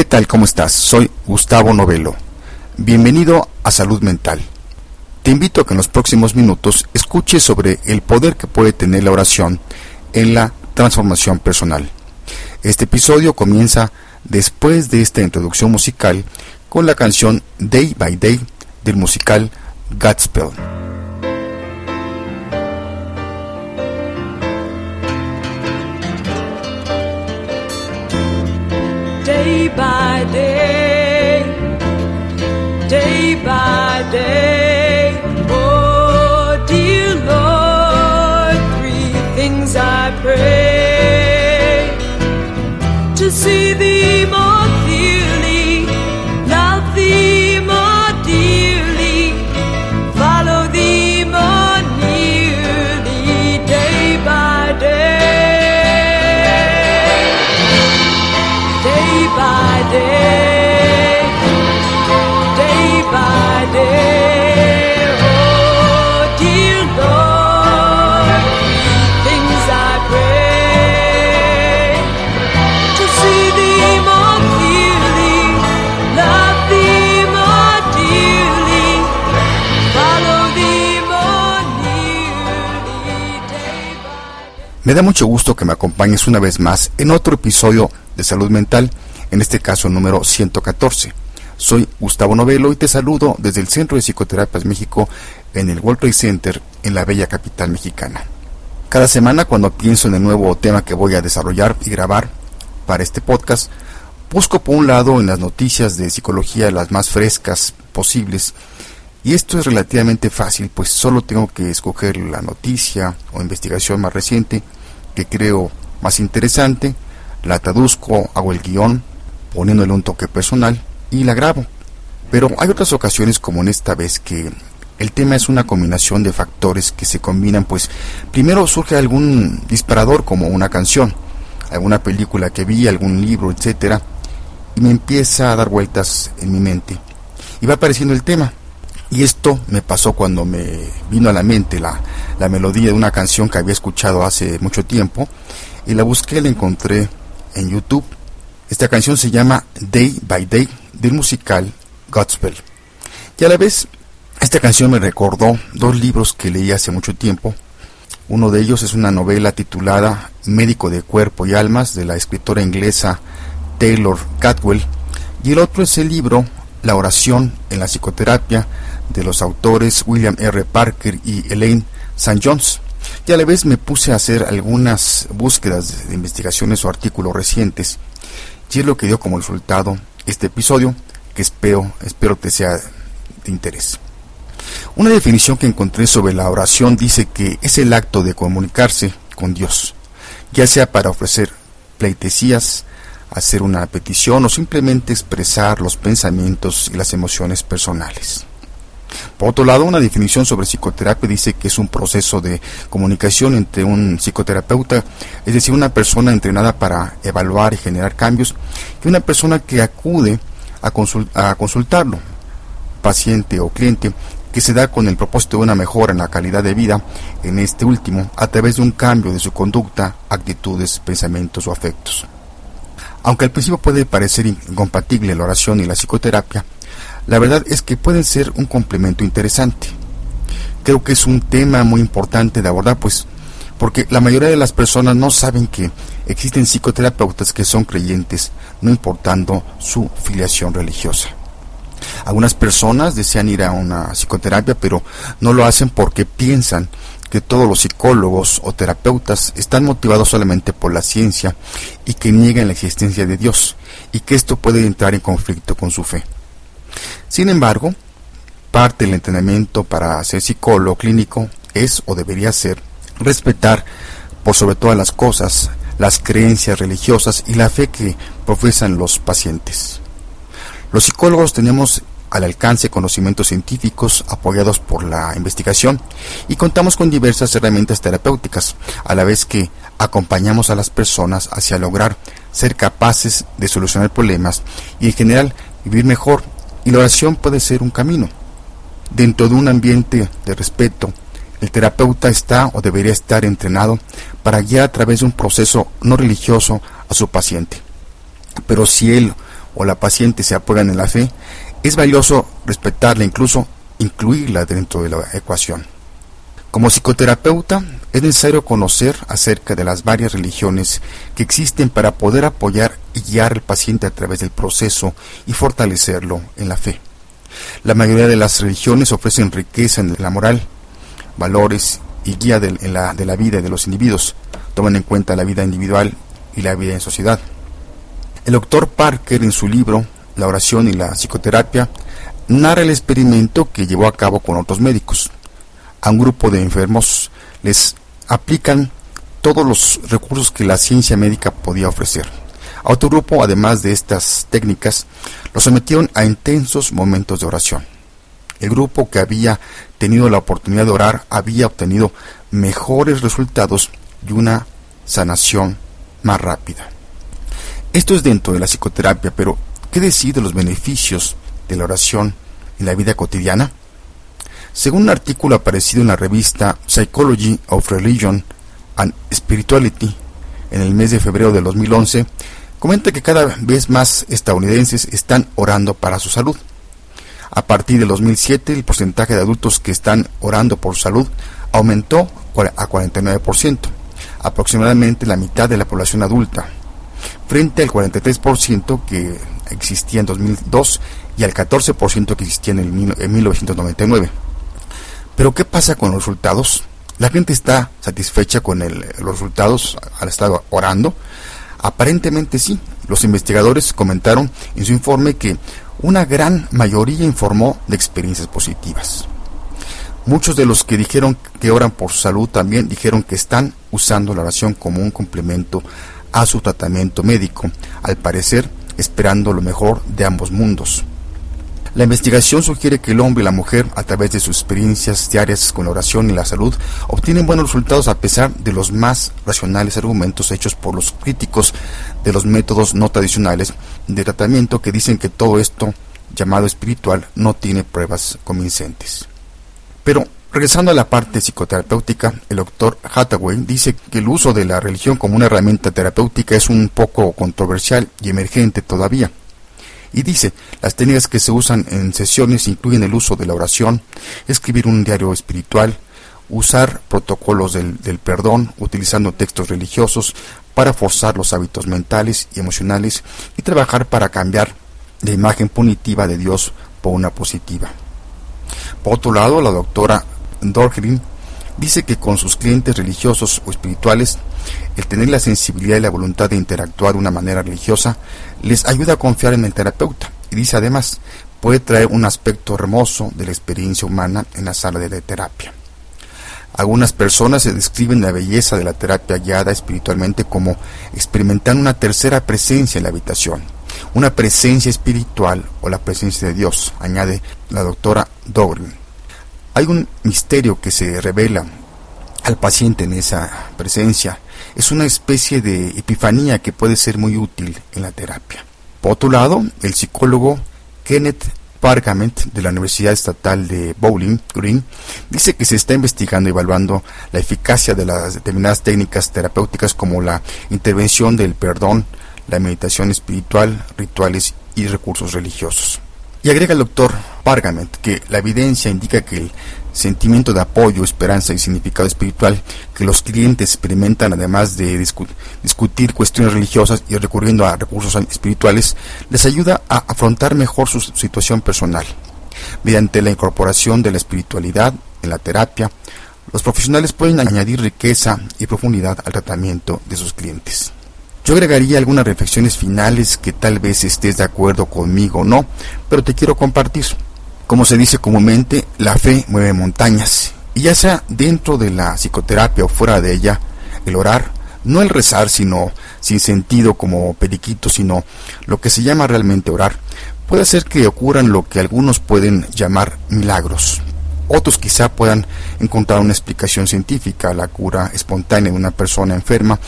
¿qué tal? ¿Cómo estás? Soy Gustavo Novelo. Bienvenido a Salud Mental. Te invito a que en los próximos minutos escuches sobre el poder que puede tener la oración en la transformación personal. Este episodio comienza después de esta introducción musical con la canción Day by Day del musical Godspell. Day, day by day. Oh, dear Lord, three things I pray to see Me da mucho gusto que me acompañes una vez más en otro episodio de Salud Mental, en este caso número 114. Soy Gustavo Novelo y te saludo desde el Centro de Psicoterapias México en el World Trade Center en la bella capital mexicana. Cada semana cuando pienso en el nuevo tema que voy a desarrollar y grabar para este podcast, busco por un lado en las noticias de psicología las más frescas posibles y esto es relativamente fácil, pues solo tengo que escoger la noticia o investigación más reciente que creo más interesante, la traduzco, hago el guion, poniéndole un toque personal y la grabo. Pero hay otras ocasiones como en esta vez que el tema es una combinación de factores que se combinan, pues primero surge algún disparador como una canción, alguna película que vi, algún libro, etcétera, y me empieza a dar vueltas en mi mente. Y va apareciendo el tema. Y esto me pasó cuando me vino a la mente la, la melodía de una canción que había escuchado hace mucho tiempo y la busqué la encontré en YouTube. Esta canción se llama Day by Day del musical Godspell. Y a la vez, esta canción me recordó dos libros que leí hace mucho tiempo. Uno de ellos es una novela titulada Médico de Cuerpo y Almas de la escritora inglesa Taylor Catwell. Y el otro es el libro La oración en la psicoterapia de los autores William R. Parker y Elaine St. Jones. Y a la vez me puse a hacer algunas búsquedas de investigaciones o artículos recientes. Y es lo que dio como resultado este episodio que espero, espero que sea de interés. Una definición que encontré sobre la oración dice que es el acto de comunicarse con Dios, ya sea para ofrecer pleitesías, hacer una petición o simplemente expresar los pensamientos y las emociones personales. Por otro lado, una definición sobre psicoterapia dice que es un proceso de comunicación entre un psicoterapeuta, es decir, una persona entrenada para evaluar y generar cambios, y una persona que acude a, consul- a consultarlo, paciente o cliente, que se da con el propósito de una mejora en la calidad de vida en este último a través de un cambio de su conducta, actitudes, pensamientos o afectos. Aunque al principio puede parecer incompatible la oración y la psicoterapia, la verdad es que pueden ser un complemento interesante. Creo que es un tema muy importante de abordar, pues, porque la mayoría de las personas no saben que existen psicoterapeutas que son creyentes, no importando su filiación religiosa. Algunas personas desean ir a una psicoterapia, pero no lo hacen porque piensan que todos los psicólogos o terapeutas están motivados solamente por la ciencia y que niegan la existencia de Dios y que esto puede entrar en conflicto con su fe. Sin embargo, parte del entrenamiento para ser psicólogo clínico es o debería ser respetar por sobre todas las cosas las creencias religiosas y la fe que profesan los pacientes. Los psicólogos tenemos al alcance conocimientos científicos apoyados por la investigación y contamos con diversas herramientas terapéuticas, a la vez que acompañamos a las personas hacia lograr ser capaces de solucionar problemas y en general vivir mejor y la oración puede ser un camino. Dentro de un ambiente de respeto, el terapeuta está o debería estar entrenado para guiar a través de un proceso no religioso a su paciente. Pero si él o la paciente se apoyan en la fe, es valioso respetarla, incluso incluirla dentro de la ecuación. Como psicoterapeuta, es necesario conocer acerca de las varias religiones que existen para poder apoyar y guiar al paciente a través del proceso y fortalecerlo en la fe. La mayoría de las religiones ofrecen riqueza en la moral, valores y guía de, la, de la vida de los individuos, toman en cuenta la vida individual y la vida en sociedad. El doctor Parker en su libro La oración y la psicoterapia narra el experimento que llevó a cabo con otros médicos. A un grupo de enfermos les aplican todos los recursos que la ciencia médica podía ofrecer. A otro grupo, además de estas técnicas, lo sometieron a intensos momentos de oración. El grupo que había tenido la oportunidad de orar había obtenido mejores resultados y una sanación más rápida. Esto es dentro de la psicoterapia, pero ¿qué decir de los beneficios de la oración en la vida cotidiana? Según un artículo aparecido en la revista Psychology of Religion and Spirituality en el mes de febrero de 2011, comenta que cada vez más estadounidenses están orando para su salud. A partir de 2007, el porcentaje de adultos que están orando por salud aumentó a 49%, aproximadamente la mitad de la población adulta, frente al 43% que existía en 2002 y al 14% que existía en, en 1999. Pero ¿qué pasa con los resultados? La gente está satisfecha con los resultados al estar orando. Aparentemente sí. Los investigadores comentaron en su informe que una gran mayoría informó de experiencias positivas. Muchos de los que dijeron que oran por su salud también dijeron que están usando la oración como un complemento a su tratamiento médico, al parecer esperando lo mejor de ambos mundos. La investigación sugiere que el hombre y la mujer, a través de sus experiencias diarias con la oración y la salud, obtienen buenos resultados a pesar de los más racionales argumentos hechos por los críticos de los métodos no tradicionales de tratamiento que dicen que todo esto, llamado espiritual, no tiene pruebas convincentes. Pero, regresando a la parte psicoterapéutica, el doctor Hathaway dice que el uso de la religión como una herramienta terapéutica es un poco controversial y emergente todavía y dice, las técnicas que se usan en sesiones incluyen el uso de la oración, escribir un diario espiritual, usar protocolos del, perdón, utilizando textos religiosos para forzar los hábitos mentales y emocionales y trabajar para cambiar la imagen punitiva de Dios por una positiva. Por otro lado, la doctora Dorgrin dice que con sus clientes religiosos o espirituales, el tener la sensibilidad y la voluntad de interactuar de una manera religiosa les ayuda a confiar en el terapeuta. Y dice además, puede traer un aspecto hermoso de la experiencia humana en la sala de terapia. Algunas personas se describen la belleza de la terapia guiada espiritualmente como experimentar una tercera presencia en la habitación, una presencia espiritual o la presencia de Dios, añade la doctora Dogrin. Hay un misterio que se revela al paciente en esa presencia es una especie de epifanía que puede ser muy útil en la terapia. Por otro lado, el psicólogo Kenneth Pargament de la Universidad Estatal de Bowling Green dice que se está investigando y evaluando la eficacia de las determinadas técnicas terapéuticas como la intervención del perdón, la meditación espiritual, rituales y recursos religiosos. Y agrega el doctor Pargament que la evidencia indica que el sentimiento de apoyo, esperanza y significado espiritual que los clientes experimentan además de discutir cuestiones religiosas y recurriendo a recursos espirituales, les ayuda a afrontar mejor su situación personal. Mediante la incorporación de la espiritualidad en la terapia, los profesionales pueden añadir riqueza y profundidad al tratamiento de sus clientes. Yo agregaría algunas reflexiones finales que tal vez estés de acuerdo conmigo o no, pero te quiero compartir. Como se dice comúnmente, la fe mueve montañas. Y ya sea dentro de la psicoterapia o fuera de ella, el orar, no el rezar, sino sin sentido como periquito, sino lo que se llama realmente orar, puede hacer que ocurran lo que algunos pueden llamar milagros. Otros quizá puedan encontrar una explicación científica a la cura espontánea de una persona enferma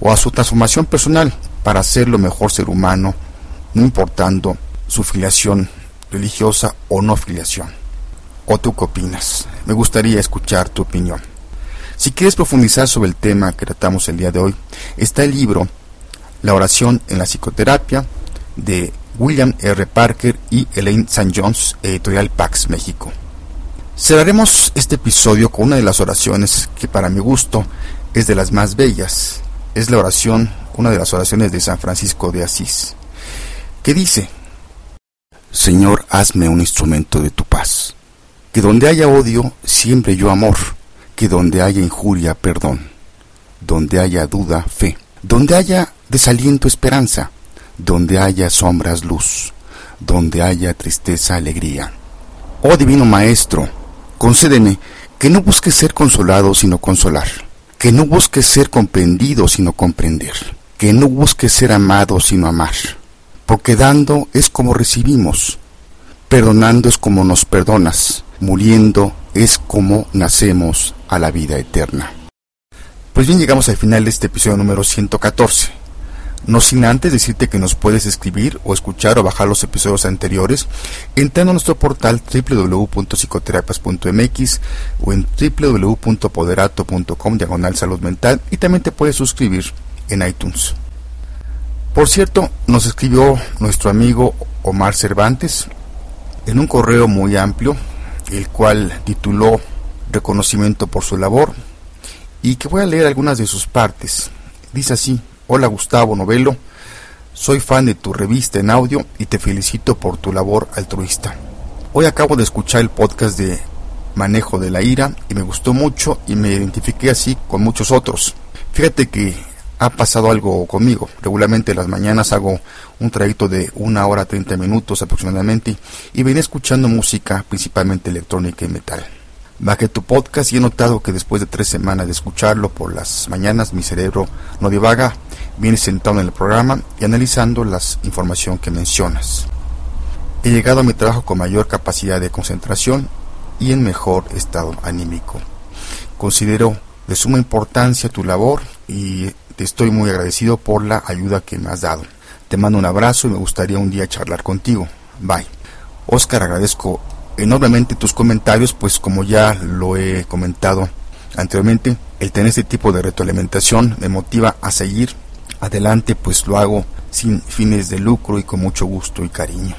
o a su transformación personal para ser lo mejor ser humano, no importando su filiación religiosa o no filiación. ¿O tú qué opinas? Me gustaría escuchar tu opinión. Si quieres profundizar sobre el tema que tratamos el día de hoy, está el libro La oración en la psicoterapia de William R. Parker y Elaine St. Jones, editorial Pax México. Cerraremos este episodio con una de las oraciones que para mi gusto es de las más bellas. Es la oración, una de las oraciones de San Francisco de Asís, que dice, Señor, hazme un instrumento de tu paz. Que donde haya odio, siembre yo amor. Que donde haya injuria, perdón. Donde haya duda, fe. Donde haya desaliento, esperanza. Donde haya sombras, luz. Donde haya tristeza, alegría. Oh Divino Maestro, concédeme que no busque ser consolado, sino consolar. Que no busque ser comprendido, sino comprender. Que no busque ser amado, sino amar porque dando es como recibimos, perdonando es como nos perdonas, muriendo es como nacemos a la vida eterna. Pues bien, llegamos al final de este episodio número 114. No sin antes decirte que nos puedes escribir o escuchar o bajar los episodios anteriores entrando a nuestro portal www.psicoterapias.mx o en www.poderato.com diagonal salud mental y también te puedes suscribir en iTunes. Por cierto, nos escribió nuestro amigo Omar Cervantes en un correo muy amplio, el cual tituló Reconocimiento por su labor, y que voy a leer algunas de sus partes. Dice así, Hola Gustavo Novelo, soy fan de tu revista en audio y te felicito por tu labor altruista. Hoy acabo de escuchar el podcast de Manejo de la Ira y me gustó mucho y me identifiqué así con muchos otros. Fíjate que ha pasado algo conmigo. Regularmente las mañanas hago un trayecto de una hora 30 minutos aproximadamente y venía escuchando música principalmente electrónica y metal. Bajé tu podcast y he notado que después de tres semanas de escucharlo por las mañanas mi cerebro no divaga, viene sentado en el programa y analizando la información que mencionas. He llegado a mi trabajo con mayor capacidad de concentración y en mejor estado anímico. Considero de suma importancia tu labor y te estoy muy agradecido por la ayuda que me has dado. Te mando un abrazo y me gustaría un día charlar contigo. Bye. Oscar, agradezco enormemente tus comentarios, pues como ya lo he comentado anteriormente, el tener este tipo de retroalimentación me motiva a seguir adelante, pues lo hago sin fines de lucro y con mucho gusto y cariño.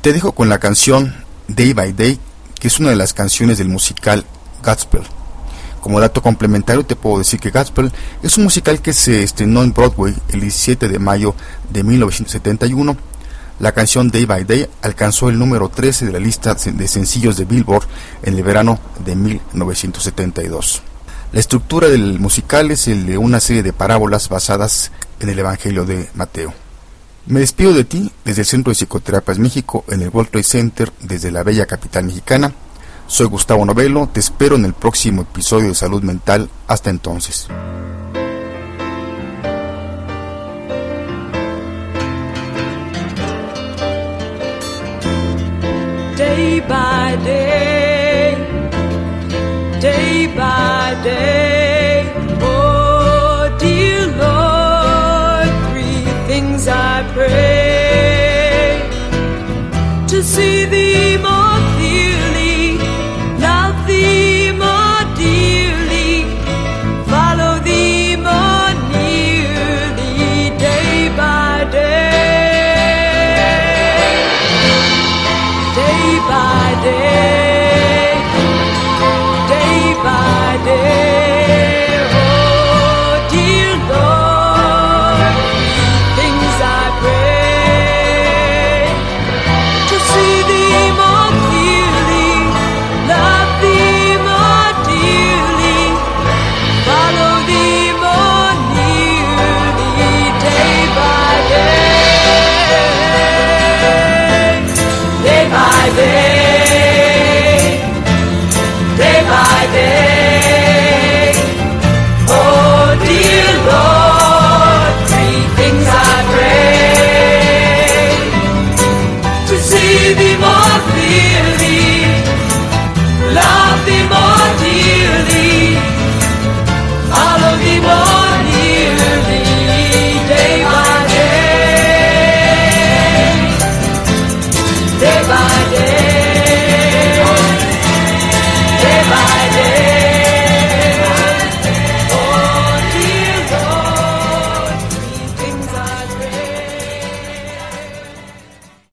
Te dejo con la canción Day by Day, que es una de las canciones del musical Godspell como dato complementario te puedo decir que Gaspel es un musical que se estrenó en Broadway el 17 de mayo de 1971. La canción Day by Day alcanzó el número 13 de la lista de sencillos de Billboard en el verano de 1972. La estructura del musical es el de una serie de parábolas basadas en el Evangelio de Mateo. Me despido de ti desde el Centro de Psicoterapias México en el World Trade Center desde la bella capital mexicana soy Gustavo Novelo, te espero en el próximo episodio de Salud Mental. Hasta entonces. Day, oh dear Lord, three things I pray to see thee.